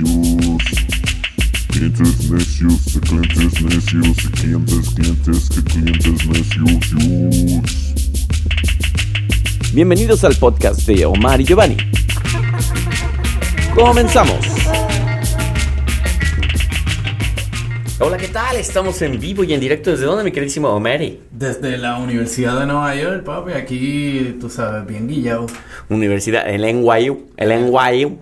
necios. Clientes necios, de clientes necios, de clientes, clientes, que clientes necios. Bienvenidos al podcast de Omar y Giovanni. Comenzamos. Hola, ¿qué tal? Estamos en vivo y en directo. ¿Desde dónde, mi queridísimo Omari? Desde la Universidad de Nueva York, papi, aquí, tú sabes, bien guillado. Universidad, el NYU. El NYU.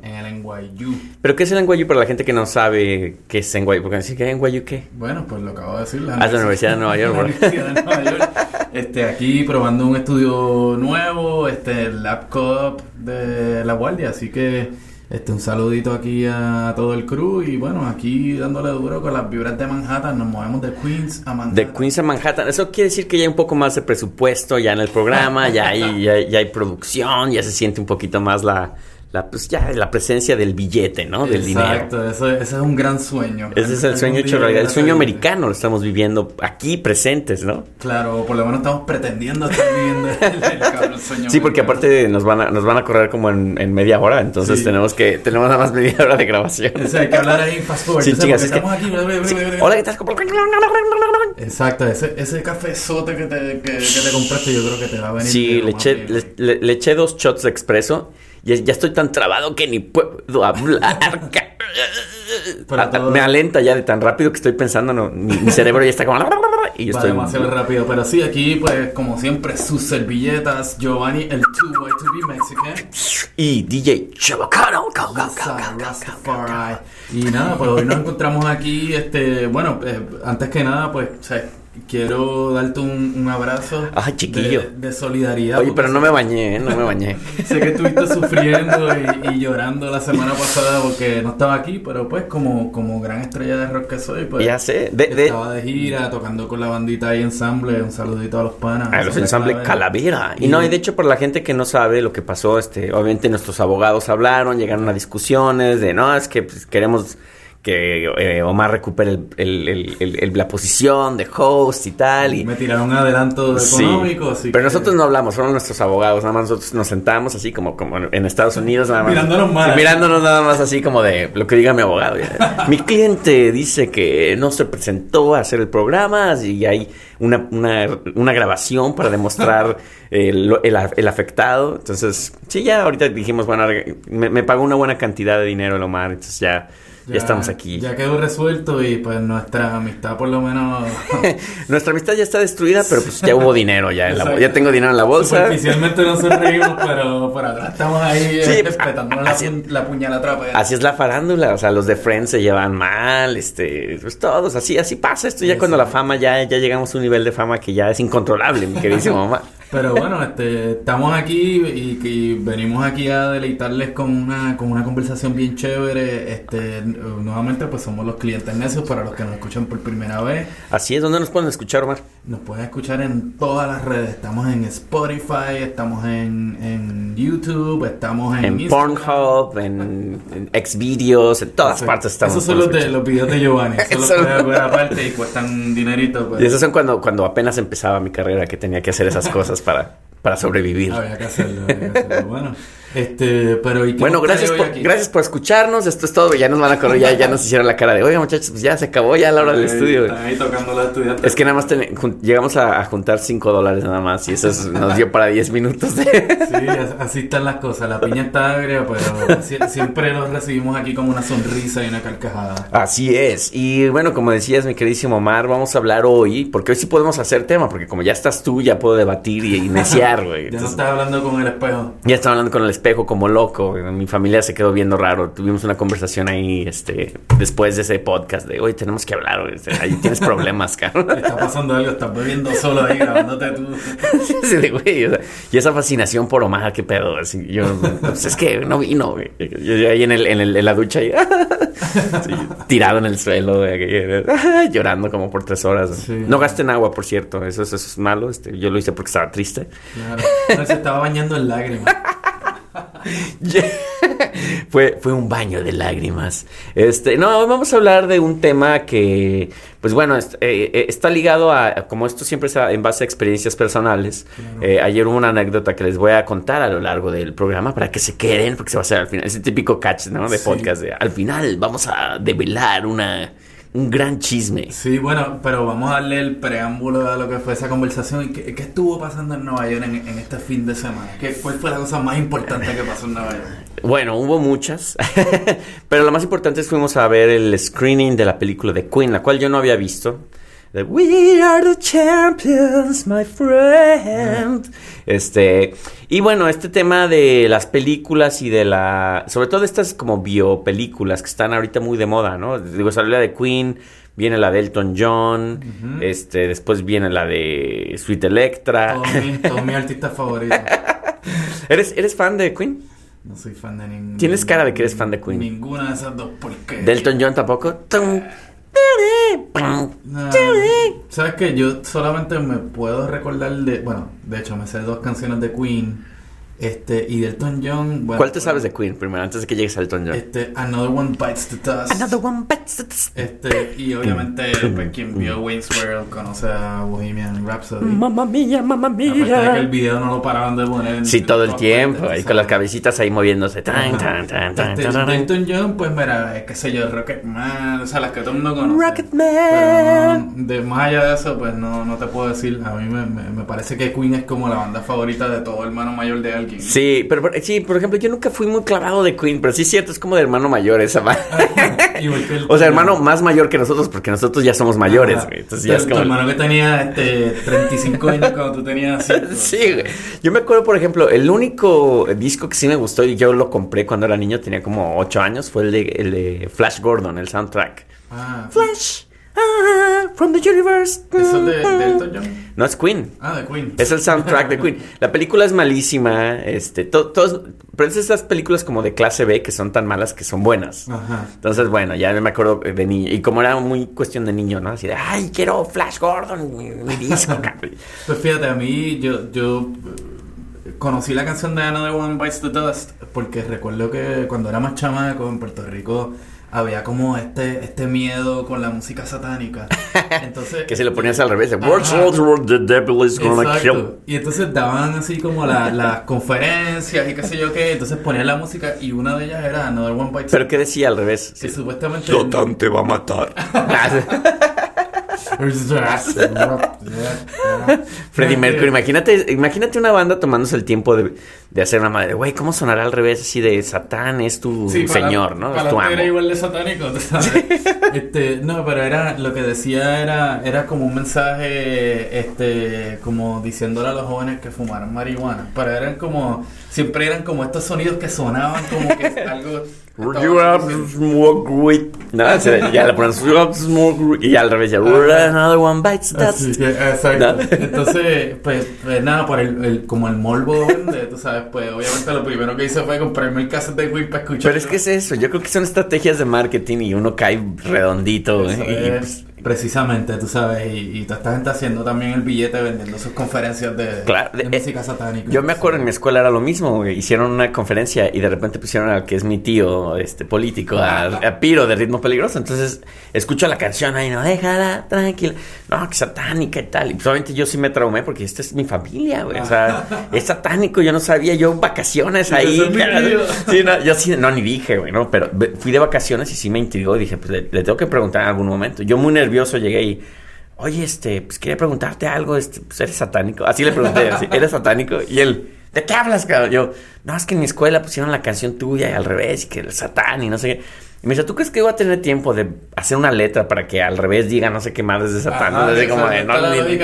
NYU. ¿Pero qué es el NYU para la gente que no sabe qué es NYU? Porque decir que NYU qué. Bueno, pues lo acabo de decir. Ah, es la Universidad de Nueva York, La. Universidad de Nueva York. Este, aquí probando un estudio nuevo, este, el Lab Cup de La Guardia, así que... Este, un saludito aquí a todo el crew y bueno, aquí dándole duro con las vibras de Manhattan, nos movemos de Queens a Manhattan. De Queens a Manhattan. Eso quiere decir que ya hay un poco más de presupuesto ya en el programa, ya hay, ya, ya hay producción, ya se siente un poquito más la, la, pues ya la presencia del billete, ¿no? Del dinero. Exacto, eso, ese es un gran sueño. Ese es el sueño hecho realidad. El sueño americano lo estamos viviendo aquí presentes, ¿no? Claro, por lo menos estamos pretendiendo estar viviendo el, el sueño. Sí, porque americano. aparte nos van a, nos van a correr como en, en media hora, entonces Sí. tenemos que tenemos nada más media hora de grabación. O sea, hay que hablar ahí fast forward. Sí, o sea, chingas, porque es que- aquí. bla, bla, bla, Sí. Hola, ¿qué tal? Exacto, ese, ese cafezote que te, que, que te compraste, yo creo que te va a venir. Sí, le eché, le, le- le eché dos shots de expreso y ya estoy tan trabado que ni puedo hablar. Pero Ah, todo- Me alenta ya de tan rápido que estoy pensando, no, mi, mi cerebro ya está como... Y yo estoy... demasiado rápido, pero sí, aquí, pues, como siempre, sus servilletas, Giovanni, el 2Y2B Mexican. Y DJ Chabacano. go, go, go. Y nada, pues hoy nos encontramos aquí, este, bueno, eh, antes que nada, pues, o sea, quiero darte un, un abrazo. Ay, chiquillo. De, de solidaridad. Oye, pero no me bañé, ¿eh? No me bañé. Sé que estuviste sufriendo y, y llorando la semana pasada porque no estaba aquí, pero pues como, como gran estrella de rock que soy, pues Ya sé. De, de, estaba de gira, tocando con la bandita ahí ensamble, un saludito a los panas. A los Ensamble ensamble Calavera. Y no, y de hecho, por la gente que no sabe lo que pasó, este, obviamente nuestros abogados hablaron, llegaron a discusiones de no, es que pues, queremos que eh, Omar recupere el, la posición de host y tal. Y, Me tiraron un adelanto Sí, económico, así pero que- nosotros no hablamos, fueron nuestros abogados, nada más nosotros nos sentamos así como, como en Estados Unidos, nada más. Mirándonos mal. Sí, mirándonos nada más así como de lo que diga mi abogado. mi cliente dice que no se presentó a hacer el programa y hay una, una, una grabación para demostrar el afectado. Entonces, sí, ya ahorita dijimos, bueno, me, me pagó una buena cantidad de dinero el Omar, entonces ya, ya, estamos aquí. Ya quedó resuelto y pues nuestra amistad por lo menos... Nuestra amistad ya está destruida, pero pues ya hubo dinero ya en la, ya tengo dinero en la bolsa. Superficialmente nos sonreímos, pero por atrás estamos ahí Sí, eh, pues, respetando la, pu- la puñalada trapera. Así es la farándula, o sea, los de Friends se llevan mal, este, pues todos, así, así pasa esto ya Sí, cuando sí. la fama ya, ya llegamos a un nivel de fama que ya es incontrolable, mi queridísima mamá. Pero bueno, este, estamos aquí y, y venimos aquí a deleitarles con una, con una conversación bien chévere. Este, nuevamente, pues somos los clientes necios para los que nos escuchan por primera vez. Así es, ¿dónde nos pueden escuchar, Omar? Nos pueden escuchar en todas las redes. Estamos en Spotify, estamos en, en YouTube, estamos en, En. Pornhub, en, en Xvideos, en todas Sí. partes estamos. Esos son los, de, los videos de Giovanni. Los Eso- puedes ver aparte y cuestan dinerito. Pero Y esos son cuando, cuando apenas empezaba mi carrera, que tenía que hacer esas cosas para, para sobrevivir. había que hacerlo. había que hacerlo. Bueno, este, pero ¿y Bueno, nos gracias por, aquí? gracias por escucharnos. Esto es todo. Ya nos van a correr, ya, ya nos hicieron la cara de, oiga, muchachos, pues ya se acabó ya la hora del estudio. güey". Ahí tocando los estudiantes. Es que nada más ten- llegamos a, a juntar 5 dólares nada más y eso es- nos dio para 10 minutos de... Sí, as- así están las cosas. La piña está agria, pero si- siempre los recibimos aquí con una sonrisa y una carcajada. Así es. Y bueno, como decías, mi queridísimo Omar, vamos a hablar hoy, porque hoy sí podemos hacer tema, porque como ya estás tú, ya puedo debatir y iniciar, güey. Ya no estás hablando con el espejo. Ya estaba hablando con el espejo como loco. Mi familia se quedó viendo raro. Tuvimos una conversación ahí, este, después de ese podcast de, oye, tenemos que hablar. Este, Ahí tienes problemas, cabrón. Está pasando algo, estás bebiendo solo ahí grabándote tú. Sí, de güey, o sea, y esa fascinación por Omar, qué pedo. Así, yo, pues es que no vino, güey. Yo, yo ahí en, el, en, el- en la ducha, ahí, sí, tirado en el suelo, güey, llorando como por tres horas. Sí. No gasten agua, por cierto. Eso, es- eso es malo. Este, yo lo hice porque estaba triste. Claro. No, se estaba bañando en lágrimas. fue, fue un baño de lágrimas. Este, no, hoy vamos a hablar de un tema que, pues bueno, est- eh, eh, está ligado a, como esto siempre es a- en base a experiencias personales. Eh, ayer hubo una anécdota que les voy a contar a lo largo del programa para que se queden, porque se va a hacer al final. Ese típico catch, ¿no? De Sí. podcast. de, al final vamos a develar una, un gran chisme. Sí, bueno, pero vamos a darle el preámbulo a lo que fue esa conversación. ¿Y ¿Qué, qué estuvo pasando en Nueva York en, en este fin de semana? ¿Qué, ¿Cuál fue la cosa más importante que pasó en Nueva York? Bueno, hubo muchas, pero lo más importante es que fuimos a ver el screening de la película de Queen, la cual yo no había visto. De We are the champions, my friend. Este, y bueno, este tema de las películas y de la, sobre todo estas como biopelículas que están ahorita muy de moda, ¿no? Digo, salió la de Queen, viene la de Elton John, este, después viene la de Sweet Electra. Todos mis artistas favoritos. ¿Eres, ¿Eres fan de Queen? No soy fan de ningún. Tienes cara de que eres fan de Queen. Ninguna de esas dos porque. ¿De Elton John tampoco? Tum. Sabes que yo solamente me puedo recordar de. Bueno, de hecho, me sé dos canciones de Queen. Este, y de Elton John. Bueno, ¿Cuál te sabes de Queen primero, antes de que llegues a Elton John? Este, Another One Bites the Dust. Another one bites the dust. Este, y obviamente, pues, quien vio Wayne's World conoce a Bohemian Rhapsody. Mamma mía, mamma Aparte de que el mía. video no lo paraban de poner. Sí, todo el tiempo, o con las cabecitas ahí moviéndose. Tan, tan, tan, tan, Este, tan. Elton John, pues mira, eh, qué sé yo, Rocketman, o sea, las que todo el mundo conoce. Rocketman. De más allá de eso, pues no, no te puedo decir. A mí me, me, me parece que Queen es como la banda favorita de todo hermano mayor de Sí, pero sí, por ejemplo, yo nunca fui muy clavado de Queen, pero sí es cierto, es como de hermano mayor esa que el- O sea, hermano más mayor que nosotros, porque nosotros ya somos mayores, güey. Entonces ya Tu- es tu como. hermano que tenía este, 35 años cuando tú tenías 5. Sí, güey. Yo me acuerdo, por ejemplo, el único disco que sí me gustó y yo lo compré cuando era niño, tenía como 8 años, fue el de, el de Flash Gordon, el soundtrack. Ah, Flash, ah, from the universe. ¿Eso es de, de Elton John? No es Queen. Ah, de Queen. Es el soundtrack de Queen. La película es malísima, este, to- todos, pero es esas películas como de clase B que son tan malas que son buenas. Ajá. Entonces, bueno, ya me acuerdo de niño. Y como era muy cuestión de niño, ¿no? Así de, ay, quiero Flash Gordon, mi, mi disco, cabrón". Pues fíjate, a mí yo, yo eh, conocí la canción de Another One Bites the Dust porque recuerdo que cuando era más chamaco en Puerto Rico había como este, este miedo con la música satánica. Entonces, Que se lo ponías al revés. the devil is gonna kill. Y entonces daban así como la- las conferencias y qué sé yo qué. Entonces ponían la música y una de ellas era Another One Bites Pero ¿qué decía al revés? que supuestamente Satan te va a matar. Freddie Mercury, imagínate, imagínate una banda tomándose el tiempo de, de hacer una madre, güey, ¿cómo sonará al revés así de Satán es tu Sí, para- señor, ¿no? Es para tu adelante era igual de satánico, sabes. este, no, pero era lo que decía era era como un mensaje este como diciéndole a los jóvenes que fumaran marihuana, pero eran como siempre eran como estos sonidos que sonaban como que algo You have smoke weed. No, ya le ponen you have smoke weed. Y al revés, ya another one bites que, exacto. Entonces, pues, pues nada, por el, el- como el morbo de, tú sabes, pues obviamente lo primero que hice fue comprarme el cassette de Queen para escuchar. Pero es que es eso, yo creo que son estrategias de marketing y uno cae redondito. Eso Y, y, es pues, precisamente, tú sabes, y, y toda esta gente haciendo también el billete vendiendo sus conferencias de, Claro, de de- música satánica. Yo me acuerdo en mi escuela era lo mismo, hicieron una conferencia y de repente pusieron al que es mi tío, este político, a, a Piro de ritmo peligroso. Entonces escucho la canción ahí, no, déjala, tranquila. No, que satánica y tal. Y obviamente yo sí me traumé porque esta es mi familia, güey. O sea, es satánico, yo no sabía, yo vacaciones ahí. Sí, no, yo sí, no, ni dije, güey, no, pero fui de vacaciones y sí me intrigó y dije, pues le, le tengo que preguntar en algún momento. Yo muy nervioso llegué y, oye, este, pues quería preguntarte algo, este, pues eres satánico. Así le pregunté, así, ¿eres satánico? Y él, ¿de qué hablas, cabrón? Yo, no, es que en mi escuela pusieron la canción tuya y al revés, y que el satán y no sé qué. Y me dice, ¿tú crees que voy a tener tiempo de hacer una letra para que al revés diga no sé qué madres de satán? Ajá, así como de, no, ni-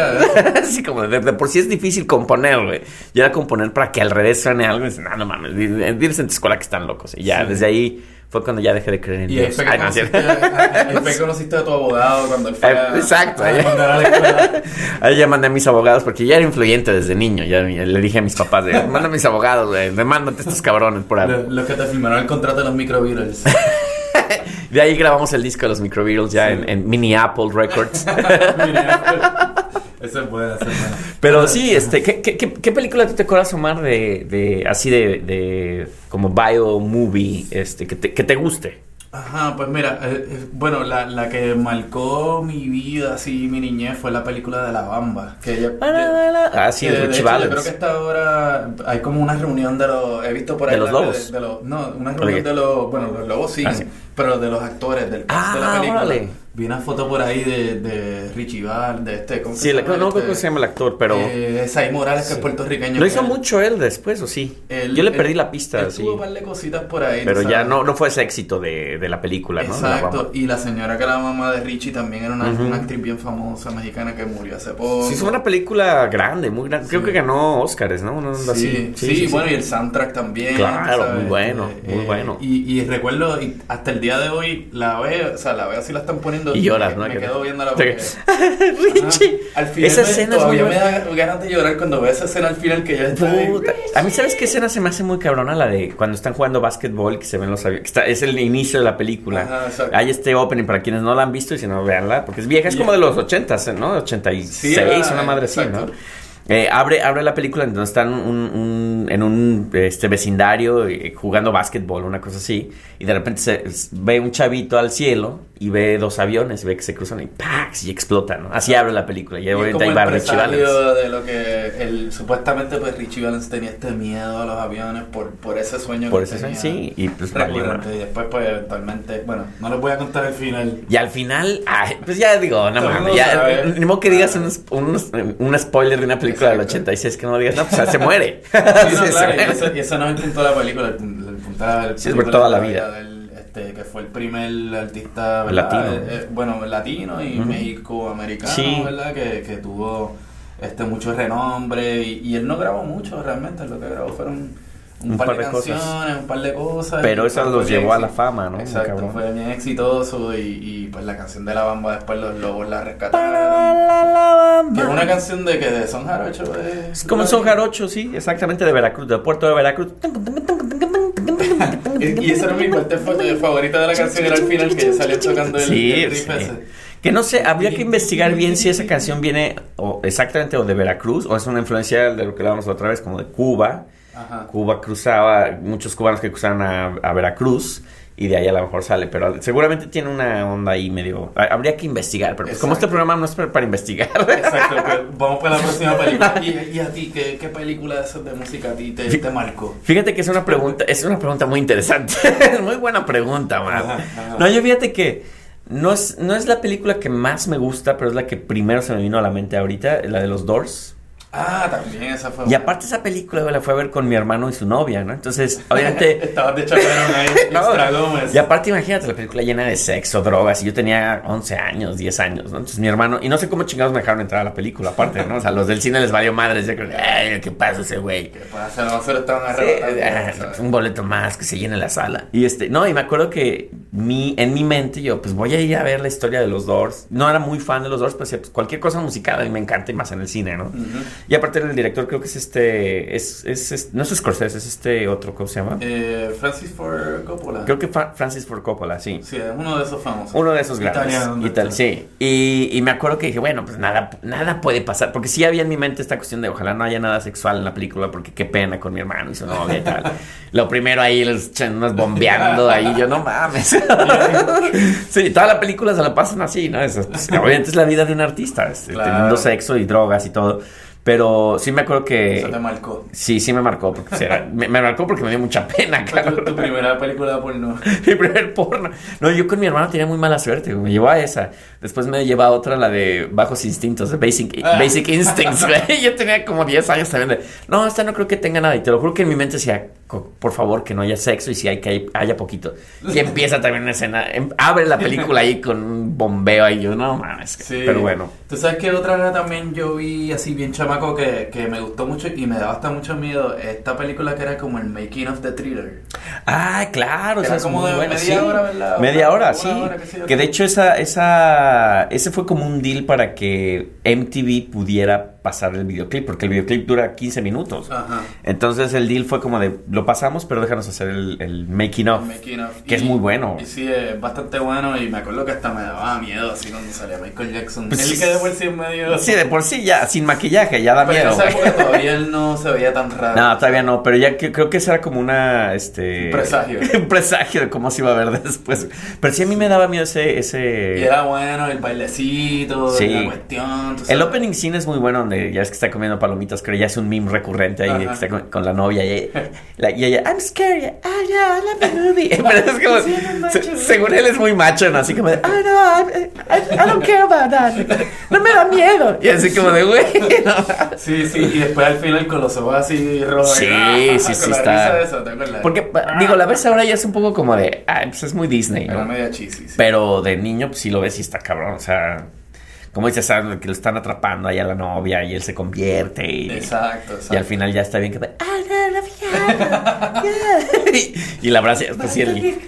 así como de, de por sí es difícil componer, güey. Y era componer para que al revés suene algo. Y dice, no, no mames, di- di- diles en tu escuela que están locos. Y ya, Sí. desde ahí fue cuando ya dejé de creer en Y ahí Dios. fue que conociste, cierto. ahí conociste a tu abogado cuando él fue Eh, a, exacto, a ahí. la. Ahí ya mandé a mis abogados porque ya era influyente desde niño. Ya le dije a mis papás, de, manda a mis abogados, güey, demándate estos cabrones por algo. Lo- Los que te firmaron el contrato de los micro Beatles. De ahí grabamos el disco de los Micro Beatles ya en, en Mini Apple Records. Esa es buena, esa es buena. Pero sí, este, ¿qué, qué, qué, película tú te acuerdas, Omar, de, de así de, de como bio movie, este, que te, que te guste? Ajá, pues mira, eh, eh, bueno, la, la que marcó mi vida, así, mi niñez, fue la película de La Bamba. Que ella, Ah, sí, que de de hecho, yo creo que esta hora hay como una reunión de los, he visto por ahí. ¿De los la- lobos? de los- no, una ¿De reunión de los, bueno, los lobos siguen, Ah, sí. pero de los actores del cast de la Ah, película. órale. Vi una foto por ahí de, de Richie Val, de este, ¿cómo Sí, la- no Este, cómo se llama el actor, pero... Eh, Sai Morales, que Sí. es puertorriqueño. ¿Lo que hizo él- mucho él después o sí? él- Yo le él- perdí la pista, él sí. tuvo un par de cositas por ahí. Pero ya no, no fue ese éxito de, de la película, ¿no? De la Exacto, y la señora que era la mamá de Richie también era una, Ujú. una actriz bien famosa mexicana que murió hace poco. Sí, es una película grande, muy grande. Creo Sí. que ganó Oscars, ¿no? Una Sí, sí, bueno, y el soundtrack también. Claro, sabes, muy bueno, muy bueno. Y, y recuerdo, y hasta el día de hoy, la veo, o sea, la veo así la están poniendo. Y lloras, ¿no? Me Que- quedo viéndola porque... Richie. Al final Esa me- escena es muy todavía me da ganas de llorar cuando veo esa escena al final que ya está. Puta. A mí, ¿sabes qué escena se me hace muy cabrona? La de cuando están jugando básquetbol, que se ven los aviones. Es el inicio de la película. Ajá. Hay este opening para quienes no la han visto y si no, véanla, porque es vieja. Es como de los 80, ¿no? 86, Sí, una madre así, ¿no? Eh, abre, abre la película donde están un- un- en un este, vecindario eh, jugando básquetbol, una cosa así, y de repente se, ve un chavito al cielo y ve dos aviones, y ve que se cruzan y ¡pax! y explotan, ¿no? Así abre la película. Y, Y obviamente como ahí va Richie Valens. de lo que el, supuestamente pues Richie Valens tenía este miedo a los aviones por, por ese sueño Por que ese tenía. sueño, sí, y pues. Y después pues eventualmente, bueno, no les voy a contar el final. Y al final, ay, pues ya digo, no mames, ya, ni modo que digas unos, unos- un spoiler de una película del Exacto. 86 que no digas, no, pues se muere. No, claro, y eso, y eso no es el punto de la película, el, Sí, película por toda la vida. del, este, que fue el primer artista. Latino. Eh, eh, bueno, latino y Ujú. México-americano, Sí. ¿verdad? Que, que tuvo este mucho renombre y, y él no grabó mucho realmente, lo que grabó fueron un, Un par, par de de cosas. canciones, un par de cosas. Pero eso los llevó a la fama, ¿no? Exacto, fue bien exitoso y, y pues la canción de la bamba después los lobos la rescataron. Que es una canción de que de son jarocho. eh, Es como son jarocho, sí, exactamente de Veracruz, del puerto de Veracruz. Y, y esa era mi parte fa- favorita de la canción, era al final que salió tocando el, Sí, el riff sí. ese. Que no sé, habría que investigar bien si esa canción viene o exactamente o de Veracruz o es una influencia de lo que hablábamos otra vez, como de Cuba. Ajá. Cuba cruzaba, muchos cubanos que cruzaron a, a Veracruz y de ahí a lo mejor sale, pero seguramente tiene una onda ahí medio... ha- Habría que investigar, pero pues como este programa no es para, para investigar. Exacto, pues vamos para la próxima película. ¿Y, y a ti qué, qué película de música a ti te, te marcó? Fíjate que es una pregunta, es una pregunta muy interesante. Es muy buena pregunta, man. Ajá, ajá. No, yo fíjate que no es, no es la película que más me gusta, pero es la que primero se me vino a la mente ahorita, la de los Doors. Ah, también esa fue. Y aparte esa película la fui a ver con mi hermano y su novia, ¿no? Entonces, obviamente... Estabas de chaperón ahí, No, y aparte imagínate la película llena de sexo, drogas, y yo tenía 11 años, 10 años, ¿no? Entonces mi hermano, y no sé cómo chingados me dejaron entrar a la película, aparte, ¿no? O sea, los del cine les valió madres, ay, ¿qué pasa ese güey? ¿Qué pasa? Nosotros estaban Sí, arrebatando. ah, un boleto más que se llene la sala. Y este, no, y me acuerdo que mi, en mi mente yo, pues voy a ir a ver la historia de los Doors. No era muy fan de los Doors, pero decía, pues cualquier cosa musical a mí me encanta y más en el cine, ¿no? Y aparte el director creo que es este, es, es, es- no es Scorsese, es este otro, ¿cómo se llama? Eh, Francis Ford Coppola. Creo que Fra- Francis Ford Coppola, sí. Sí, uno de esos famosos. Uno de esos grandes. Italiano, Y tal, sí. Y, y me acuerdo que dije, bueno, pues nada, nada puede pasar. Porque sí había en mi mente esta cuestión de ojalá no haya nada sexual en la película, porque qué pena con mi hermano y su novia y tal. Lo primero ahí, los unos bombeando ahí, yo no mames. sí, toda la película se la pasan así, ¿no? Eso, pues, obviamente es la vida de un artista, este, Claro. teniendo sexo y drogas y todo. Pero sí me acuerdo que. Eso te marcó. Sí, sí me marcó, porque o sea, me, me marcó porque me dio mucha pena, Fue tu, primera película porno. Mi primer porno. No, yo con mi hermano tenía muy mala suerte. Me llevó a esa. Después me llevó a otra, la de Bajos Instintos, de Basic, Ah. Basic Instincts. Yo tenía como 10 años también de, no, esta no creo que tenga nada. Y te lo juro que en mi mente decía, por favor, que no haya sexo y si hay que hay- haya poquito. Y empieza también una escena, em- abre la película ahí con un bombeo ahí. Yo, no mames. Sí. Pero bueno. Tú sabes que otra también yo vi así bien chamaco que, que me gustó mucho y me daba hasta mucho miedo. Esta película que era como el making of the thriller. Ah, claro, Era esa es como de buena, media sí. hora, ¿verdad? Media hora, sí. hora, sé yo que de hecho esa, esa, ese fue como un deal para que MTV pudiera pasar el videoclip, porque el videoclip dura 15 minutos. Ajá. Entonces el deal fue como de, lo pasamos, pero déjanos hacer el, el making of. Making of. Que es muy bueno. Y sí, es bastante bueno y me acuerdo que hasta me daba miedo así cuando salía Michael Jackson. Pues él sí. que de por sí es medio... Sí, de por sí ya, sin maquillaje, ya da Pero en miedo. esa época todavía él no se veía tan raro. No, todavía no, pero ya que, creo que esa era como una, este... Un presagio. un presagio de cómo se iba a ver después. Pero sí a mí me daba miedo ese... ese... Y era bueno el bailecito, Sí. la cuestión. El opening scene es muy bueno, donde ya es que está comiendo palomitas, creo ya es un meme recurrente ahí, Ajá. que está con, con la novia y, la- y ella, I'm scared, ah, no, I love the movie. Pero es como, Sí, se- según él es muy macho, ¿no? Así como de, ah, no, I, I- I don't care about that. No me da miedo. Y así como de, güey, no. Sí, sí, y después al final con los ojos así rojos. Sí, y- sí, sí, está. eso. Porque, digo, la ves ahora ya es un poco como de, ah, pues es muy Disney, ¿no? media cheesy. sí. Pero de niño, pues sí lo ves y está cabrón, o sea... Como dices, que lo están atrapando ahí a la novia y él se convierte y... Exacto, exacto. Y al final ya está bien que ah, no, la fiada, yeah". y, y la abraza pues sí el que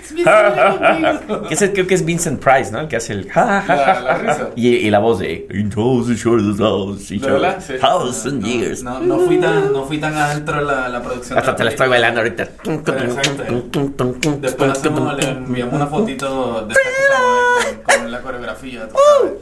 ese creo que es Vincent Price ¿no? el que hace el La- la risa. y, y la voz de "In thousand years No, no fui tan, no fui tan adentro en la, la producción. hasta te la estoy bailando ahorita. Después hacemos, le enviamos una fotito de mueve con, con la coreografía, tú sabes.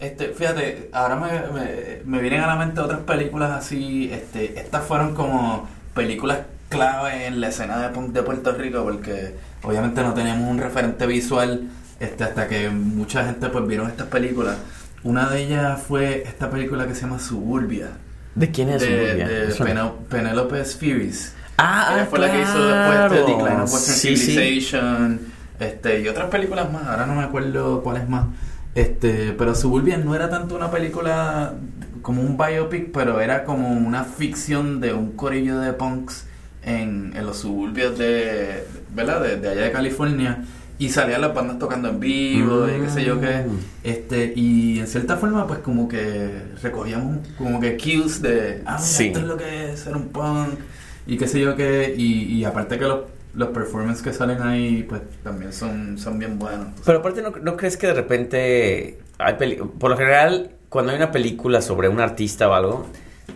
Este, fíjate, ahora me, me, me vienen a la mente otras películas así, este, estas fueron como películas clave en la escena de punk de Puerto Rico porque obviamente no teníamos un referente visual este, hasta que mucha gente pues vieron estas películas. Una de ellas fue esta película que se llama Suburbia ¿de quién es? de, Silvia? de. Penel- Penelope Spheeris. ah, Ella ah, fue la que hizo después claro. este Decline of Western Sí, sí. Civilization este, y otras películas más. Ahora no me acuerdo cuáles más. Este, pero Suburbia no era tanto una película como un biopic, pero era como una ficción de un corillo de punks en, en los suburbios de, ¿verdad? De, de allá de California. Y salían las bandas tocando en vivo y qué sé yo qué. Mm. Este, y en cierta forma, pues como que recogíamos como que cues de, ah, mira, Sí. esto es lo que es ser un punk y qué sé yo qué. Y, y aparte que los, los performances que salen ahí, pues también son, son bien buenos. Pero aparte, ¿no, no crees que de repente hay por lo general, cuando hay una película sobre un artista o algo,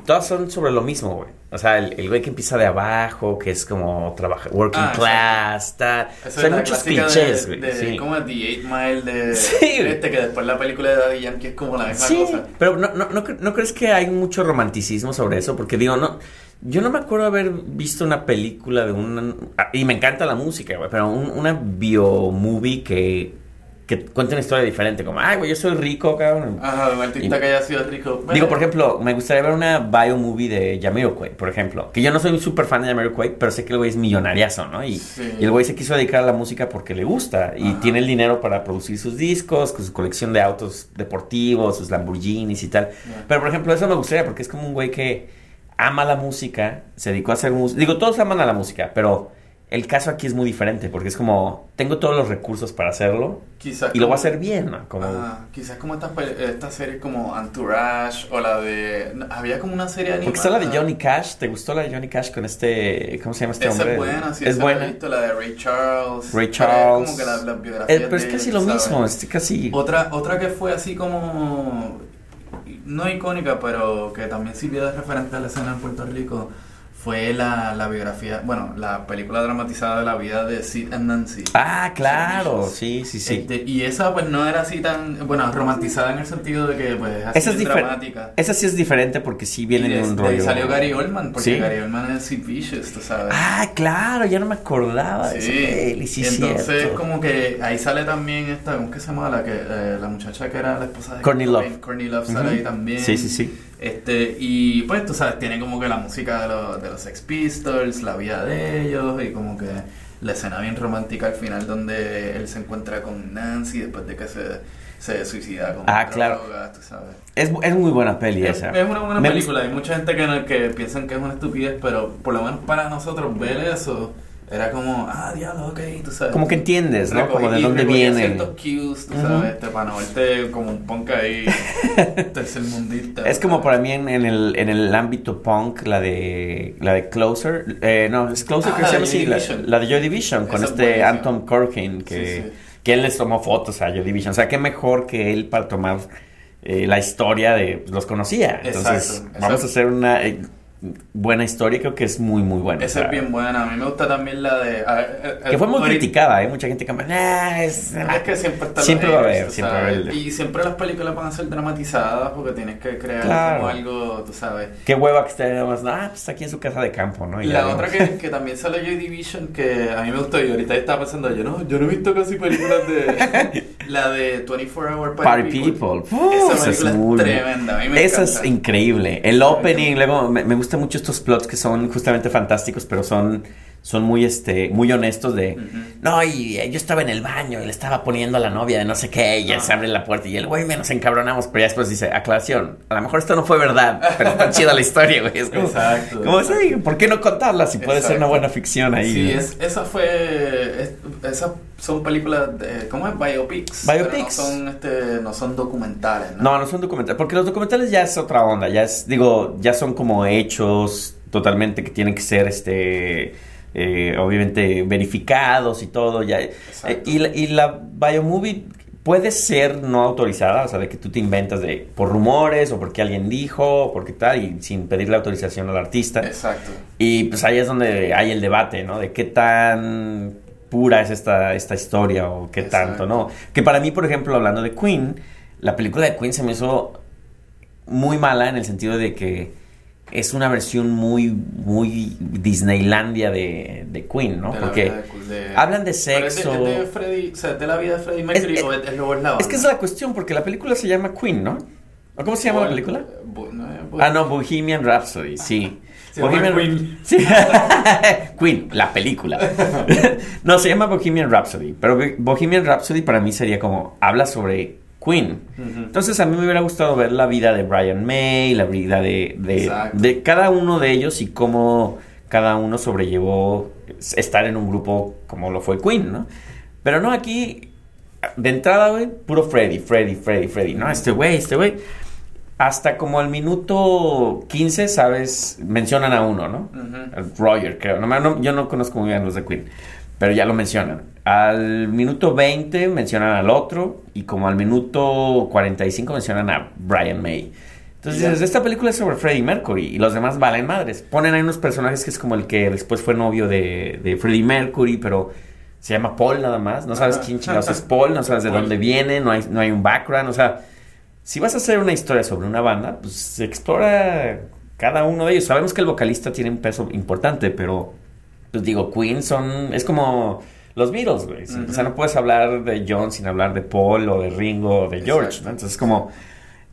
todas son sobre lo mismo, güey? O sea, el, el güey que empieza de abajo, que es como trabaja, working Ah, class, tal. O sea, hay muchos clichés, güey. sí. como The 8 Mile de Sí, este que después la película de Daddy Yankee es como la misma Sí, cosa. pero no, no, no, cre- ¿no crees que hay mucho romanticismo sobre eso? Porque digo, no, yo no me acuerdo haber visto una película de un... Y me encanta la música, güey, pero un- una biomovie que, que cuenta una historia diferente, como, ay, güey, yo soy rico, cabrón. Ajá, un artista Y- que haya sido rico. Digo, por ejemplo, me gustaría ver una biomovie de Jamiroquai, por ejemplo. Que yo no soy un súper fan de Jamiroquai, pero sé que el güey es millonariazo, ¿no? Y, Sí. y el güey se quiso dedicar a la música porque le gusta. Y Ajá. tiene el dinero para producir sus discos, con su colección de autos deportivos, sus Lamborghinis y tal. Pero, por ejemplo, eso me gustaría porque es como un güey que ama la música, se dedicó a hacer música. Digo, todos aman a la música, pero el caso aquí es muy diferente porque es como, tengo todos los recursos para hacerlo Quizás y lo voy a como- hacer bien, ¿no? Como... Ah, quizás como estas pel- estas series como Entourage o la de... Había como una serie animada. Porque está la de Johnny Cash. ¿Te gustó la de Johnny Cash con este. ¿Cómo se llama este Esa hombre? es buena, sí, es la buena. visto, la de Ray Charles. Ray Charles. Como que la, las Eh, biografías pero es casi lo ¿sabes? mismo. Es casi. Otra, otra que fue así como, no icónica, pero que también sirvió de referente a la escena en Puerto Rico, fue la, la biografía, bueno, la película dramatizada de la vida de Sid and Nancy. Ah, claro. Sí, sí, sí. Este, y esa pues no era así tan, bueno, romantizada en el sentido de que pues así Esa es dramática. Esa sí es diferente porque sí viene y de, de un de rollo. salió Gary Oldman, porque Sí. Gary Oldman es Sid Vicious, tú sabes. Ah, claro. Ya no me acordaba de esa peli. Sí, y entonces cierto. como que ahí sale también esta, ¿cómo que se llama? La, que, eh, la muchacha que era la esposa de Cobain. Love. Courtney Love sale ahí también. Sí, sí, sí. Este, y pues tú sabes, tiene como que la música de los, de los Sex Pistols, la vida de ellos y como que la escena bien romántica al final donde él se encuentra con Nancy después de que se, se suicida con Ah, claro. drogas, tú sabes. Es, es muy buena peli Es, esa. es una buena Me película, hay mucha gente que, que piensan que es una estupidez, pero por lo menos para nosotros ver eso era como, ah, diablo, ok, tú sabes. Como que entiendes, ¿no? Como de dónde viene. ciertos cues, tú Ujú. sabes, este, para no verte como un punk ahí tercermundista. Es como para mí en, en el, en el ámbito punk, la de la de Closer. Eh, no, es Closer Ah, que se llama así. La, de Joy Division, con Esa este. Anton Corkin, que, Sí, sí. que él les tomó fotos a Joy Division. O sea, qué mejor que él para tomar eh, la historia de los conocía. Entonces, Exacto, vamos a hacer una eh, buena historia, creo que es muy, muy buena. Esa O sea, es bien buena. A mí me gusta también la de. a- a- Que fue muy criticada, ¿eh? Mucha gente que "Ah, es, Es que siempre está Siempre va a haber, siempre va a haber. Y siempre las películas van a ser dramatizadas porque tienes que crear Claro. como algo, tú sabes. Qué hueva que esté nada más, ah, pues está aquí en su casa de campo, ¿no? Y la otra que, que también sale Joy Division, que a mí me gustó y ahorita estaba pensando, yo no, yo no he visto casi películas de... la de 24 Hour Party, Party People. Uf, Esa película es, muy- tremenda, a mí me Esa encanta. es increíble. El opening, luego me, me gustan mucho estos plots que son justamente fantásticos, pero son, son muy, este, muy honestos de, Ujú. no, y eh, yo estaba en el baño y le estaba poniendo a la novia de no sé qué, y Ah. se abre la puerta y el güey me nos encabronamos, pero ya después dice, aclaración, a lo mejor esto no fue verdad, pero está chida la historia, güey. Es como, Exacto, como exacto. ¿por qué no contarla si puede ser una buena ficción ahí? Sí, no? es, esa fue... es- esas son películas, de, ¿cómo es? Biopics. Biopics. No son, este, no son documentales, ¿no? No, no son documentales, porque los documentales ya es otra onda, ya es, digo, ya son como hechos totalmente que tienen que ser, este, eh, obviamente verificados y todo, ya. Eh, y, la, y la biomovie puede ser no autorizada, o sea, de que tú te inventas de, por rumores o porque alguien dijo, o porque tal, y sin pedirle autorización al artista. Exacto. Y pues ahí es donde hay el debate, ¿no? De qué tan pura es esta, esta historia o qué Exacto. tanto, ¿no? Que para mí, por ejemplo, hablando de Queen, la película de Queen se me hizo muy mala en el sentido de que es una versión muy, muy Disneylandia de, de Queen, ¿no? De Porque de- hablan de sexo. De, o sea, de la vida de Freddie Mercury Es- o es, es, o es la Es que es la cuestión, porque la película se llama Queen, ¿no? ¿O ¿Cómo se llama la película? Bo- no Bo- Ah, no, Bohemian Rhapsody, sí. Se llama Queen. Sí. Queen, la película. no, se llama Bohemian Rhapsody. Pero Bohemian Rhapsody para mí sería como, habla sobre Queen. Entonces a mí me hubiera gustado ver la vida de Brian May, la vida de, de, de cada uno de ellos y cómo cada uno sobrellevó estar en un grupo como lo fue Queen, ¿no? Pero no, aquí, de entrada, güey, puro Freddy, Freddy, Freddy, Freddy. No, este güey, este güey. Hasta como al minuto 15, ¿sabes? Mencionan a uno, ¿no? Roger, creo. No, no, yo no conozco muy bien los de Queen, pero ya lo mencionan. Al minuto 20 mencionan al otro y como al minuto 45 mencionan a Brian May. Entonces esta película es sobre Freddie Mercury y los demás valen madres. Ponen ahí unos personajes que es como el que después fue novio de, de Freddie Mercury, pero se llama Paul nada más. No sabes quién chingados es Paul, no sabes de dónde viene, no hay, no hay un background. O sea, si vas a hacer una historia sobre una banda, pues explora cada uno de ellos. Sabemos que el vocalista tiene un peso importante, pero pues digo, Queen son. Es como los Beatles, güey. O sea, no puedes hablar de John sin hablar de Paul o de Ringo o de George, Exacto. ¿no? Entonces, como.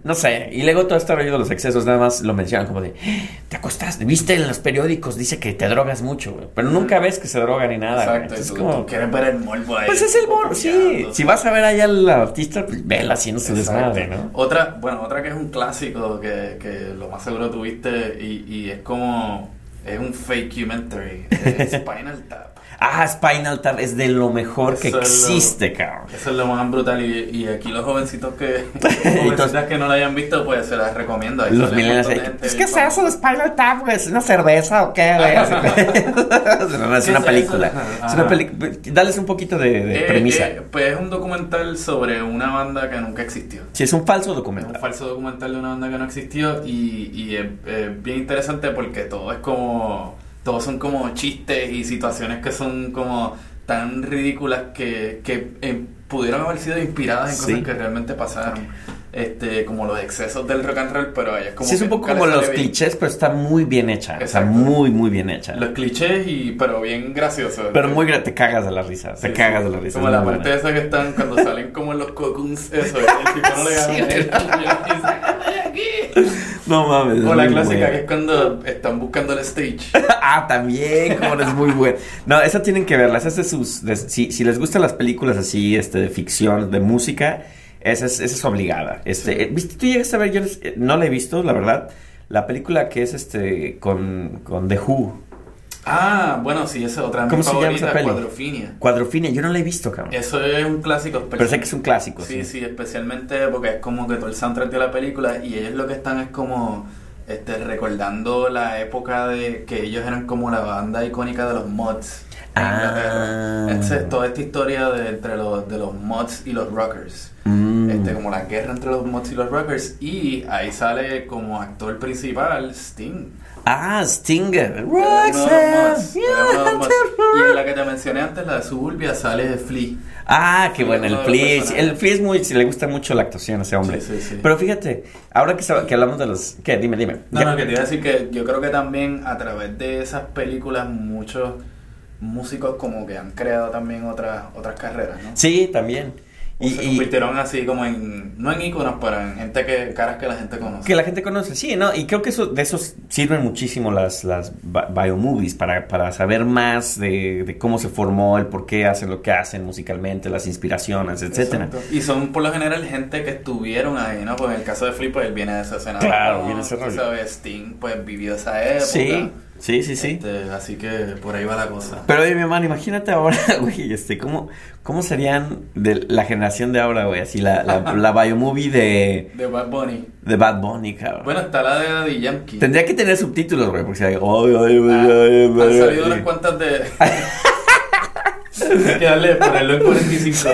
No sé, y luego todo este rollo de los excesos, nada más lo mencionan como de, "Ah, te acostaste, viste en los periódicos, dice que te drogas mucho, güey, pero nunca ves que se droga ni nada. Exacto. Tú, como, tú quieres ver el morbo ahí. pues es el morbo, sí. Si vas a ver allá al artista, pues vela haciendo su desmadre, ¿no? Otra, bueno, otra que es un clásico que, que lo más seguro tuviste y, y es como es un fake documentary, es Spinal Tap. Ah, Spinal Tap es de lo mejor que Eso es lo- existe, cabrón. Eso es lo más brutal y, y aquí los jovencitos que jovencitas que no la hayan visto pues se las recomiendo. Ahí Los millennials montón ahí, de gente "Pues, ¿qué bien es eso de Spinal Tap, güey? ¿Es una cerveza o qué, no, es ¿Qué una es película. Es una película. Dales un poquito de, de Eh, premisa. eh, pues es un documental sobre una banda que nunca existió. Sí, es un falso Es un documental. falso documental de una banda que no existió y, y es, es bien interesante porque todo es como... Todos son como chistes y situaciones que son como tan ridículas que, que eh, pudieron haber sido inspiradas en Sí. cosas que realmente pasaron. Este, como los excesos del rock and roll, pero ella es como sí, es un poco como los bien. clichés, pero está muy bien hecha. Exacto. Sea, muy, muy bien hecha. Los clichés, y, pero bien graciosos. Pero muy te cagas de la risa. Te Sí, cagas sí. de la risa. Como la parte buena. esa que están cuando salen como los cocoons, eso, el tipo no le gana. No mames. es O la clásica buena. que es cuando están buscando el stage. ah, también, como no es muy buena. No, esa tienen que verla. Esa es de sus. de- si, si les gustan las películas así, este, de ficción, de música, esa es, esa es obligada. Este, eh, ¿viste? Tú llegaste a ver, yo eh, no la he visto, la verdad. La película que es este con, con The Who. Ah, bueno, sí, esa es otra ¿Cómo se llama esa peli? Cuadrofinia. Cuadrofinia, yo no la he visto, cabrón. Eso es un clásico. Pero sé que es un clásico, Sí, sí. sí, especialmente porque es como que todo el soundtrack de la película y ellos lo que están es como este, recordando la época de que ellos eran como la banda icónica de los mods. Ah. Ese- toda esta historia de, entre los, de los mods y los rockers. Mm. Este, como la guerra entre los mods y los rockers. Y ahí sale como actor principal Sting. Ah, Stinger. De Roxanne, de. Y en la que te mencioné antes, la de Suburbia, sale Flea. Ah, qué bueno, el de Flea. El Flea es muy. Le gusta mucho la actuación a ese hombre. Sí, sí, sí. Pero fíjate, ahora que, que hablamos de los. ¿Qué? Dime, dime. No, Ya- no, que te iba a decir que yo creo que también a través de esas películas muchos músicos como que han creado también otras otras carreras, ¿no? Sí, también. Y, Y, se y convirtieron así como en, no en íconos, pero en gente que, caras que la gente conoce. que la gente conoce, sí, ¿no? Y creo que eso, de esos sirven muchísimo las, las bi- biomovies para, para saber más de, de cómo se formó, el por qué hacen lo que hacen musicalmente, las inspiraciones, etcétera. Y son por lo general gente que estuvieron ahí, ¿no? Pues en el caso de Flip, pues él viene de esa escena. Claro, ¿no? viene de ese rollo. Sting, pues vivió esa época. Sí, sí, sí, sí. Este, así que por ahí va la cosa. Pero oye, mi hermano, imagínate ahora, güey, este, ¿cómo, cómo serían de la generación de ahora, güey? Así la, la, la biomovie de, De Bad Bunny. de Bad Bunny, cabrón. Bueno, está la de Daddy Yankee. Tendría que tener subtítulos, güey, porque si hay... Ah, ay, ay, han ay, salido unas cuantas de. Que darle, ponerlo en 45.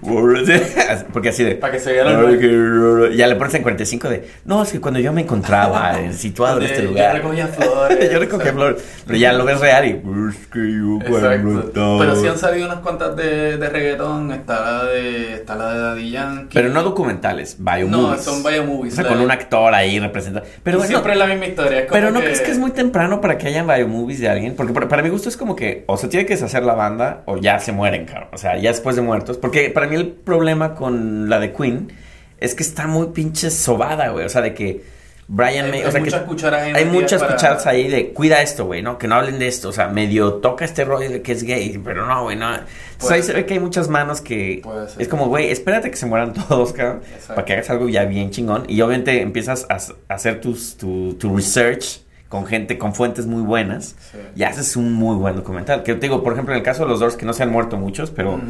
Porque así de... Para que se vea la Ya le pones en 45 de... No, es que cuando yo me encontraba situado en este yo lugar... recogía flores. yo recogía flores. Pero ya lo ves real y... Es que yo cuando Pero sí han salido unas cuantas de, de reggaetón. Está la de, está la de Daddy Yankee. Pero no documentales, biomovies. No, son biomovies. O sea, con un actor ahí representando. Pero bueno, siempre es la misma historia. es como pero no crees que es muy temprano para que hayan biomovies de alguien. Porque para, para mi gusto es como que o se tiene que deshacer la banda o ya se mueren, cabrón. O sea, ya después de muertos. Porque para mí el problema con la de Queen es que está muy pinche sobada, güey. O sea, de que Brian Hay- May. hay o sea, que muchas cucharas ahí Hay muchas para- cucharas ahí de cuida esto, güey, ¿no? Que no hablen de esto. O sea, medio toca este rollo de que es gay, pero no, güey, no. Entonces ahí se ve que hay muchas manos que. Puede ser. Es como, güey, espérate que se mueran todos, cabrón. Exacto. Para que hagas algo ya bien chingón. Y obviamente empiezas a hacer tus, tu, tu research con gente, con fuentes muy buenas. Sí. Y haces un muy buen documental. Que te digo, por ejemplo, en el caso de los Doors, que no se han muerto muchos, pero,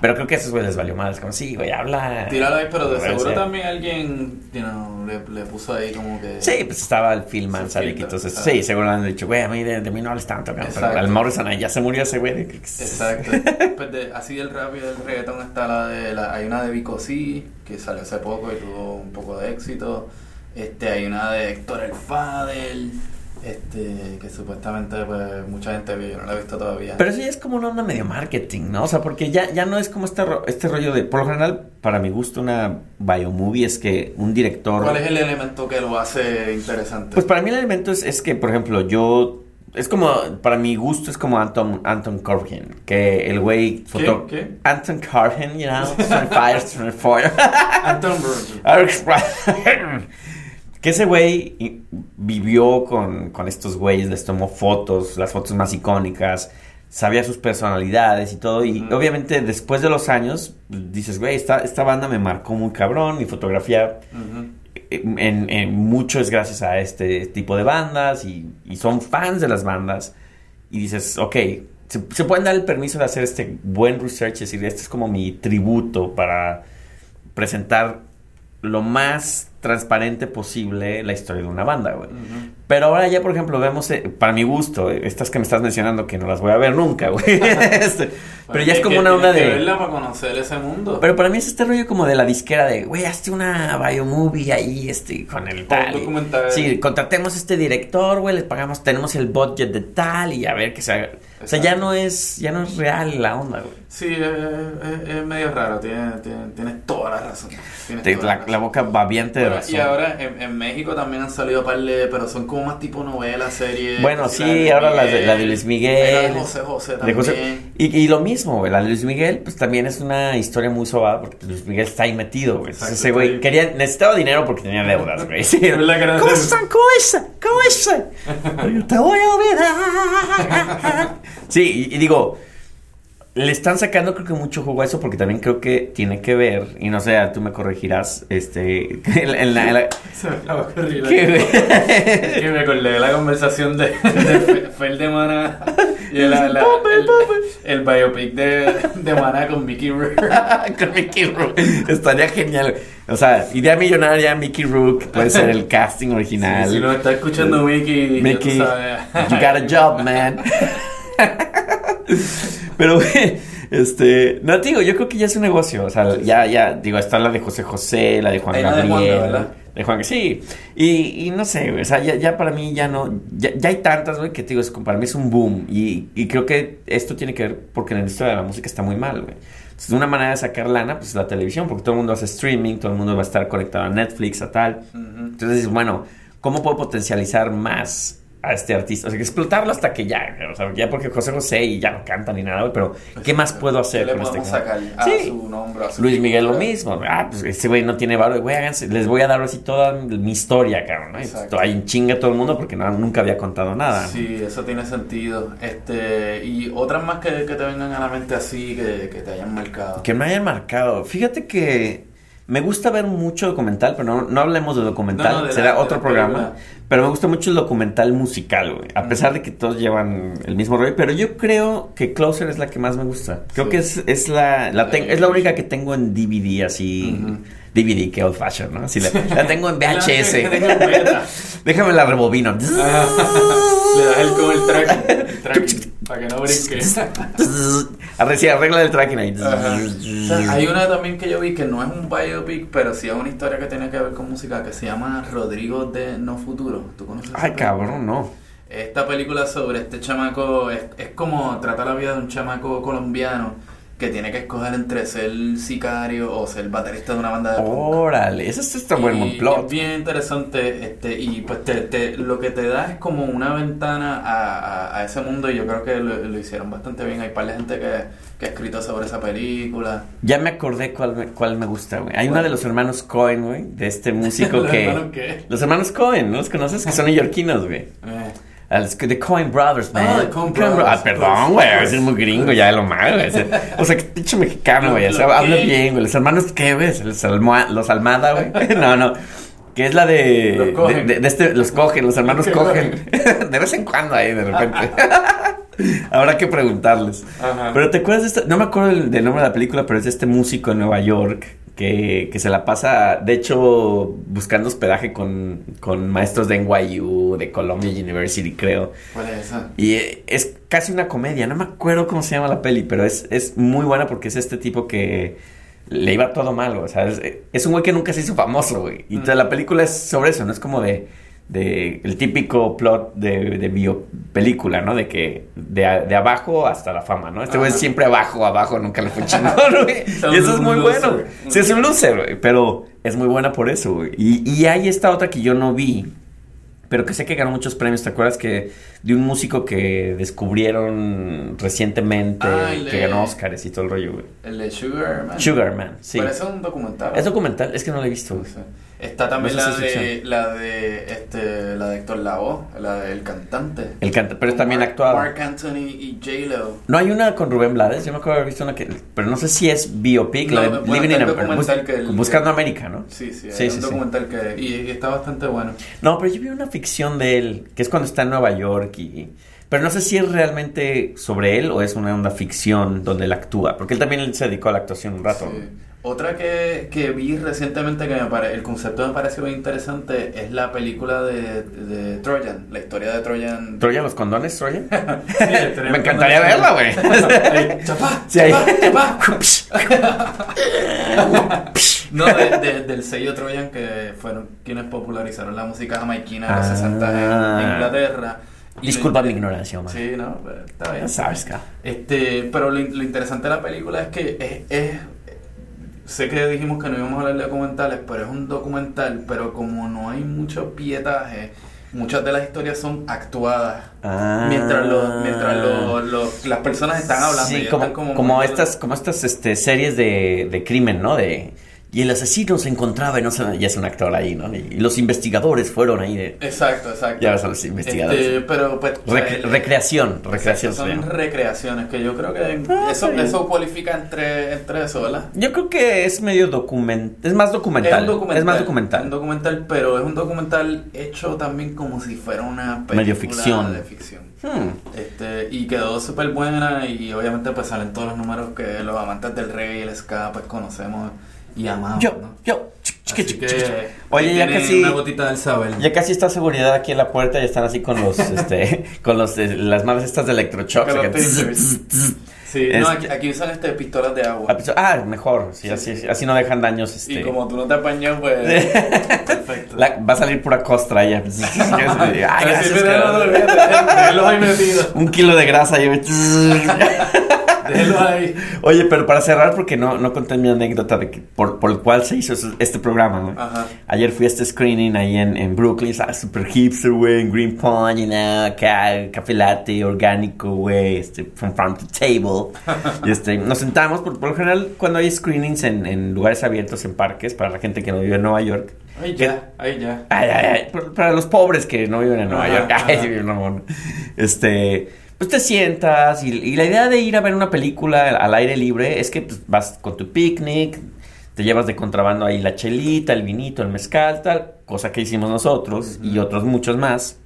pero creo que a esos güeyes les valió mal. Es como, sí, güey, habla. Tíralo ahí, pero de seguro sea, también alguien you know, le, le puso ahí como que. Sí, pues estaba el Phil Manzarek, entonces sí, seguro le han dicho, güey, a mí de, de mí no hables tanto, cabrón. Pero al Morrison ahí ya se murió ese güey. Exacto. Pues de- así del rap y del reggaetón está la de la, hay una de Vico C que salió hace poco y tuvo un poco de éxito. Este, hay una de Héctor el Fadel, este, que supuestamente pues mucha gente vio, yo no la he visto todavía. Pero eso ya es como una onda medio marketing, ¿no? O sea, porque ya, ya no es como este, ro- este rollo de... Por lo general, para mi gusto, una biomovie es que un director... ¿Cuál es el elemento que lo hace interesante? Pues para mí el elemento es, es que, por ejemplo, yo... Es como, para mi gusto es como Anton, Anton Corbijn, que el güey... foto- ¿Qué? Anton Corbijn, you know, Fire, Fire. Anton Burger. que ese güey vivió con, con estos güeyes, les tomó fotos, las fotos más icónicas, sabía sus personalidades y todo. Y obviamente después de los años, dices, güey, esta, esta banda me marcó muy cabrón, mi fotografía Ujú. en, en mucho es gracias a este tipo de bandas y, y son fans de las bandas. Y dices, ok, se, se pueden dar el permiso de hacer este buen research, es decir, este es como mi tributo para presentar lo más transparente posible la historia de una banda, güey. Ujú. Pero ahora ya, por ejemplo, vemos, eh, para mi gusto, eh, estas que me estás mencionando que no las voy a ver nunca, güey. Este, pero ya es como que- una onda que de... verla para conocer ese mundo. Pero para mí es este rollo como de la disquera de, güey, hazte una biomovie ahí, este, con el tal. documental. Sí, contratemos a este director, güey, les pagamos, tenemos el budget de tal y a ver qué se haga. O sea, ya no es, ya no es real la onda, güey. Sí, es, es- es medio raro, tienes, tienes, tienes toda la razón. Tienes la, razón. la boca babiante de Y ahora en, en México también han salido par de, pero son como más tipo novelas, series. Bueno, sí, la ahora la de, Miguel, la de Luis Miguel. la de José José también. José- y, y lo mismo, güey, la de Luis Miguel, pues también es una historia muy sobada porque Luis Miguel está ahí metido, güey. Exacto, ese güey quería, necesitaba dinero porque tenía deudas, güey. Sí. ¿Cómo están? Yo te voy a olvidar. Sí, y, y digo, le están sacando creo que mucho jugo a eso porque también creo que tiene que ver, y no sé, tú me corregirás, este, en la- en la- en la- Se me acaba de ocurrir. ¿Qué, güey? Que me acordé de la conversación de, de Fe- Fel de Maná y el, la- la- Papi, el, biopic de, de Maná con Mickey Rourke. Con Mickey Rourke. Estaría genial. O sea, idea millonaria, Mickey Rourke puede ser el casting original. Si nos está escuchando Mickey, Mickey, ya tú sabes. you got a job, man. Pero, güey, Este, no te digo, yo creo que ya es un negocio. O sea, ya, ya, digo, está la de José José, la de Juan Hay la de Gabriel. De Juan, sí. Y, y no sé, güey, o sea, ya, ya para mí ya no. Ya, ya hay tantas, güey, que te digo, es, para mí es un boom. Y, y creo que esto tiene que ver porque en la industria de la música está muy mal, güey. Entonces, una manera de sacar lana, pues es la televisión, porque todo el mundo hace streaming, todo el mundo va a estar conectado a Netflix, a tal. Ujú. Entonces dices, bueno, ¿cómo puedo potencializar más a este artista? O sea, que explotarlo hasta que ya, o sea, ya porque José José y ya no canta ni nada, güey, pero ¿qué más puedo hacer ¿Qué le con este sacar a Sí. su nombre? a su Luis Miguel lo mismo. Ah, pues ese güey no tiene valor. Güey, háganse, les voy a dar así toda mi historia, cabrón. ¿no? Exacto. Ahí chinga todo el mundo porque no, nunca había contado nada. Sí, eso tiene sentido. Este, y otras más que, que te vengan a la mente así, que, que te hayan marcado. Que me hayan marcado. Fíjate que me gusta ver mucho documental, pero no, no hablemos de documental. No, no, de será la- otro programa. película. Pero me gusta mucho el documental musical, güey. A pesar de que todos llevan el mismo rollo. Pero yo creo que Closer es la que más me gusta. Creo Sí. que es, es la, la ten- es la única que tengo en DVD así. DVD, que old fashion, ¿no? Así la, la tengo en VHS. Déjame la rebobino. Ah, Le das el como el track, el tracking, para que no brinque. Arregla el tracking ahí. Ajá. O sea, hay una también que yo vi que no es un biopic, pero sí es una historia que tiene que ver con música que se llama Rodrigo de No Futuro. ¿Tú conoces? Ay, cabrón, no. Esta película sobre este chamaco es, es como trata la vida de un chamaco colombiano que tiene que escoger entre ser sicario o ser baterista de una banda de. Órale, ese es este buen plot. Es bien interesante este y pues te, te- lo que te da es como una ventana a, a- a ese mundo y yo creo que lo, lo hicieron bastante bien. Hay par de gente que, que ha escrito sobre esa película. Ya me acordé cuál me, cuál me gusta, güey. Hay una de los hermanos Cohen, güey, de este músico ¿Los que... hermanos qué? Los hermanos Cohen, ¿no los conoces? Que son neoyorquinos, güey. Eh, A los que- The Cohen Brothers, man. Ah, the Coen Brothers, Ah, perdón, güey. A veces es muy gringo, ya de lo malo, güey. O sea, que pinche mexicano, güey. O sea, ¿Lo habla bien, güey. Los hermanos, ¿qué, güey? Los, los Almada, güey. No, no. Que es la de. Los cogen. De, de este, los cogen, los hermanos ¿Qué cogen. de vez en cuando ahí, de repente. Habrá que preguntarles. Ajá. Pero te acuerdas de esta. No me acuerdo del, del nombre de la película, pero es de este músico en Nueva York. Que, que se la pasa, de hecho, buscando hospedaje con, con maestros de NYU, de Columbia University, creo. ¿Cuál es esa? Y es casi una comedia, no me acuerdo cómo se llama la peli, pero es, es muy buena porque es este tipo que le iba todo mal, o sea, es, es un güey que nunca se hizo famoso, güey. Y toda la película es sobre eso, no es como de, de el típico plot de, de biopelícula, ¿no? De que de, a- de abajo hasta la fama, ¿no? Este güey es siempre abajo, abajo, nunca le fue chingón, güey. Y eso es muy bueno. Sí, es un loser, güey, pero es muy buena por eso, güey. Y, y hay esta otra que yo no vi, pero que sé que ganó muchos premios. ¿Te acuerdas que de un músico que descubrieron recientemente, Ah, que de- ganó Oscars y todo el rollo, güey? El de Sugar Man. Sugar Man, sí. Pero es un documental. Es documental, es que no lo he visto, güey. Está también No sé la si de, la de este la de Héctor Lavoe, la del cantante. El canta, pero es también Mark- actuado. Mark Anthony y J-Lo. No hay una con Rubén Blades, yo me acuerdo de haber visto una que, pero no sé si es biopic, la de bueno, Living in America, que Buscando América, ¿no? Sí, sí, Sí, sí, un sí. documental que y, y está bastante bueno. No, pero yo vi una ficción de él, que es cuando está en Nueva York y... Pero no sé si es realmente sobre él o es una onda ficción donde él actúa, porque él también se dedicó a la actuación un rato. Sí. Otra que, que vi recientemente que me pare, el concepto me pareció bien interesante es la película de, de Trojan, la historia de Trojan. ¿Troya los condones, Troya? Sí, Me encantaría Trojan. verla, güey. Chapá, Sí, chapá, chapá. No, de- de- del sello Trojan que fueron quienes popularizaron la música jamaiquina de los Ah. 60 en Inglaterra. Disculpa mi ignorancia, Omar. Sí, no, pero está bien. Sabes. Este, pero lo, lo interesante de la película es que es, es- sé que dijimos que no íbamos a hablar de documentales, pero es un documental, pero como no hay mucho pietaje, muchas de las historias son actuadas. Ah. Mientras, los, mientras los- los- las personas están hablando. y Sí, están como, como, estas, como estas este, series de, de crimen, ¿no? De, y el asesino se encontraba y no sé, ya es un actor ahí, ¿no? Y los investigadores fueron ahí de... Exacto, exacto. Ya ves a los investigadores. Este, pero pues, el- recreación, recreación Son recreaciones que yo creo que Ah, eso, eso cualifica entre, entre eso, ¿verdad? Yo creo que es medio documental, es más documental. Es un documental. Es más Un documental. pero es un documental hecho también como si fuera una película Medio ficción. de ficción. Hmm. Este, y quedó súper buena y obviamente pues salen todos los números que los amantes del reggae y el ska pues conocemos y amamos, Yo, ¿no? yo. que, Oye, ya casi... una gotita del saber. Ya casi está seguridad aquí en la puerta y están así con los, este, con los, eh, las madres estas de tss. Sí, no, Este- aquí, aquí usan este pistolas de agua. Ah, Ah, mejor, sí, Sí, así, sí. así no dejan daños. Este, Y como tú no te apañas, pues. perfecto. la- va a salir pura costra ya. Ay, Así gracias, no. Un kilo de grasa. Yo... Ahí. Oye, pero para cerrar, porque no, no conté mi anécdota de que, por, por el cual se hizo eso- este programa, güey. Ajá. Ayer fui a este screening ahí en, en Brooklyn, ¿sabes? Super hipster, güey, en Green Pond, you know, acá, café latte, orgánico, güey, este, from farm to table. y este, nos sentamos, por, por lo general, cuando hay screenings en, en lugares abiertos, en parques, para la gente que no vive en Nueva York. Ahí que- ya, ahí ya. Ay, ay, para los pobres que no viven en Nueva Ajá, York. Ay, ajá. Este, pues te sientas y, y la idea de ir a ver una película al, al aire libre es que pues, vas con tu picnic, te llevas de contrabando ahí la chelita, el vinito, el mezcal, tal, cosa que hicimos nosotros y otros muchos más.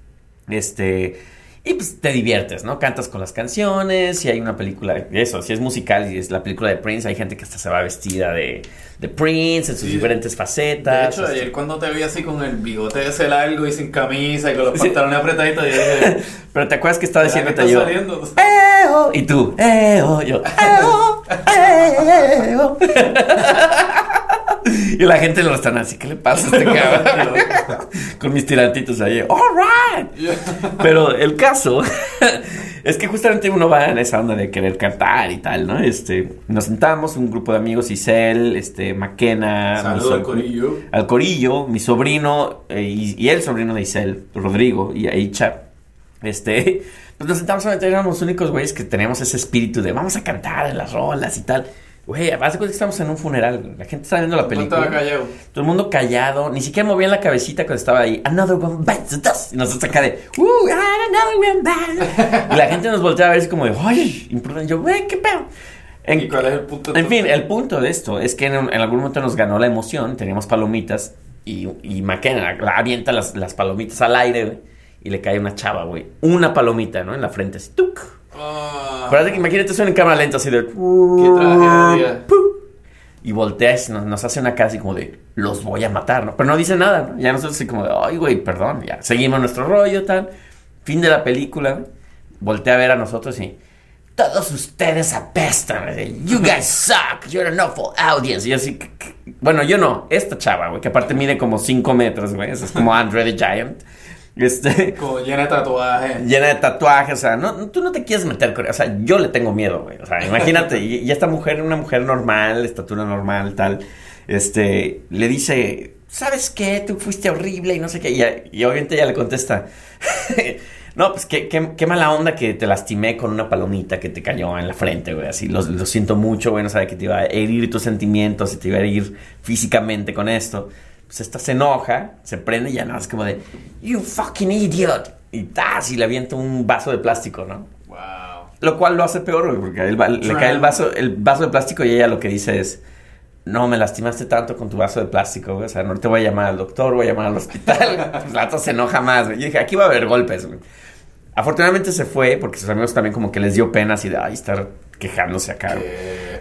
Este, y pues te diviertes, ¿no? Cantas con las canciones, si hay una película, eso, si es musical y es la película de Prince, hay gente que hasta se va vestida de, de Prince en sus Sí. diferentes facetas. De hecho, ayer cuando te vi así con el bigote ese largo y sin camisa y con los Sí. pantalones apretaditos, yo dije, Pero te acuerdas que estaba ¿será que diciéndote está yo. Y tú, "Eo", yo, "Eo, eo". Y la gente lo están así, ¿qué le pasa a este cabrón? Con mis tirantitos ahí, all right. Pero el caso es que justamente uno va en esa onda de querer cantar y tal, ¿no? Este, nos sentamos, un grupo de amigos, Isel, este, Maquena, mi Saludos al corillo. al Corillo, mi sobrino eh, y, y el sobrino de Isel, Rodrigo y Aicha. Este, pues nos sentamos a meter, éramos los únicos güeyes que teníamos ese espíritu de vamos a cantar en las rolas y tal. Güey, además de cuenta que estamos en un funeral, la gente está viendo la película. callado. Todo el mundo callado, ni siquiera movían la cabecita cuando estaba ahí. Another one bites the dust. Y nosotros acá de, uh, another one bites. Y la gente nos voltea a ver así como de, ay, imprudente. Yo, güey, qué pedo. En- ¿Y cuál es el punto? en fin, el punto de esto es que en, en algún momento nos ganó la emoción, teníamos palomitas y, y McKenna la- avienta las, las palomitas al aire, güey, y le cae una chava, güey. Una palomita, ¿no? En la frente, así, ¡tuc! Que imagínate eso en cámara lenta, así de... Qué. Y voltea y nos, nos hace una cara así como de, los voy a matar, ¿no? Pero no dice nada, ¿no? Ya nosotros así como de, ay, güey, perdón, ya. Seguimos nuestro rollo, tal. Fin de la película. Voltea a ver a nosotros y... Todos ustedes apestan. You guys suck. You're an awful audience. Y así... Bueno, yo no. Esta chava, güey, que aparte mide como 5 metros, güey. Es como Andre the Giant. Este... Como llena de tatuajes. Llena de tatuajes, o sea, no, tú no te quieres meter con... O sea, yo le tengo miedo, güey. O sea, imagínate, y, y esta mujer, una mujer normal, estatura normal, tal, este, le dice, ¿sabes qué? Tú fuiste horrible y no sé qué. Y, y obviamente ella le contesta, no, pues qué, qué, qué mala onda que te lastimé con una palomita que te cayó en la frente, güey. Así, lo, lo siento mucho, güey, no sabía que te iba a herir tus sentimientos y te iba a herir físicamente con esto. Pues esta se enoja, se prende y ya no, es como de, you fucking idiot. Y tas, y le avienta un vaso de plástico, ¿no? Wow. Lo cual lo hace peor, güey, porque a él va- le cae el vaso, el vaso de plástico y ella lo que dice es, no, me lastimaste tanto con tu vaso de plástico, güey. O sea, no te voy a llamar al doctor, voy a llamar al hospital. Pues la otra se enoja más, güey. Yo dije, aquí va a haber golpes, güey. Afortunadamente se fue porque sus amigos también como que les dio pena así de, ay, estar quejándose acá, güey.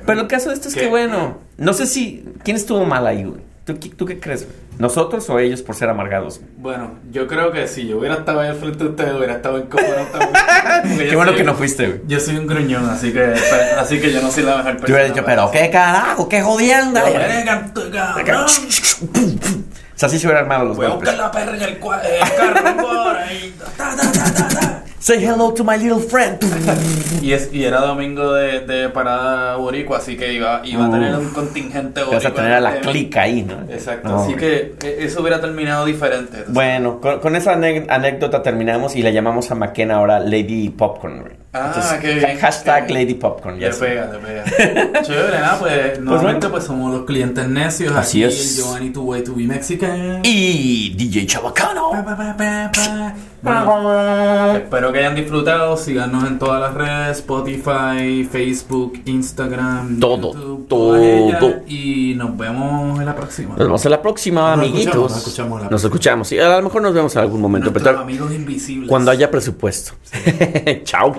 Pero el caso de esto es ¿Qué? que, bueno, no sé si, ¿quién estuvo mal ahí, güey? ¿Tú, qué- tú qué crees? ¿Nosotros o ellos por ser amargados? Bueno, yo creo que si yo hubiera estado ahí al frente de ustedes, hubiera estado. Porque Qué bueno soy- que no fuiste, güey. Yo soy un gruñón, así que, así que yo no soy la mejor persona. Yo hubiera dicho, pero qué carajo, qué jodienda. Pero, "Venga, tú, cabrón, O sea, así se hubieran armado los Voy a golpes. buscar la perra en el, en el carro y... ta, ta, ta, ta, ta. Say hello to my little friend. Y, es, y era domingo de, de parada boricua, así que iba, iba a tener Uf. un contingente Vas boricua. a tener a la clica ahí, ¿no? Exacto, No, así güey. que eh, eso hubiera terminado diferente. Bueno, con, con esa anécdota terminamos y le llamamos a McKenna ahora Lady Popcorn. Ah, qué bien, Hashtag qué bien. Lady Popcorn. Le Ya sé. pega, le pega. Chévere, nada, pues normalmente bueno. pues somos los clientes necios. Así aquí es. Giovanni Two Way to be Mexican. Y DJ Chabacano. Pa, pa, pa, pa, pa. Bueno, espero que hayan disfrutado. Síganos en todas las redes: Spotify, Facebook, Instagram, Todo, YouTube, todo. Y nos vemos en la próxima. Nos vemos en la próxima, Nos amiguitos. escuchamos, nos escuchamos la Nos escuchamos. Y a lo mejor nos vemos en algún momento. Nuestros Pero amigos invisibles. cuando haya presupuesto. Chao.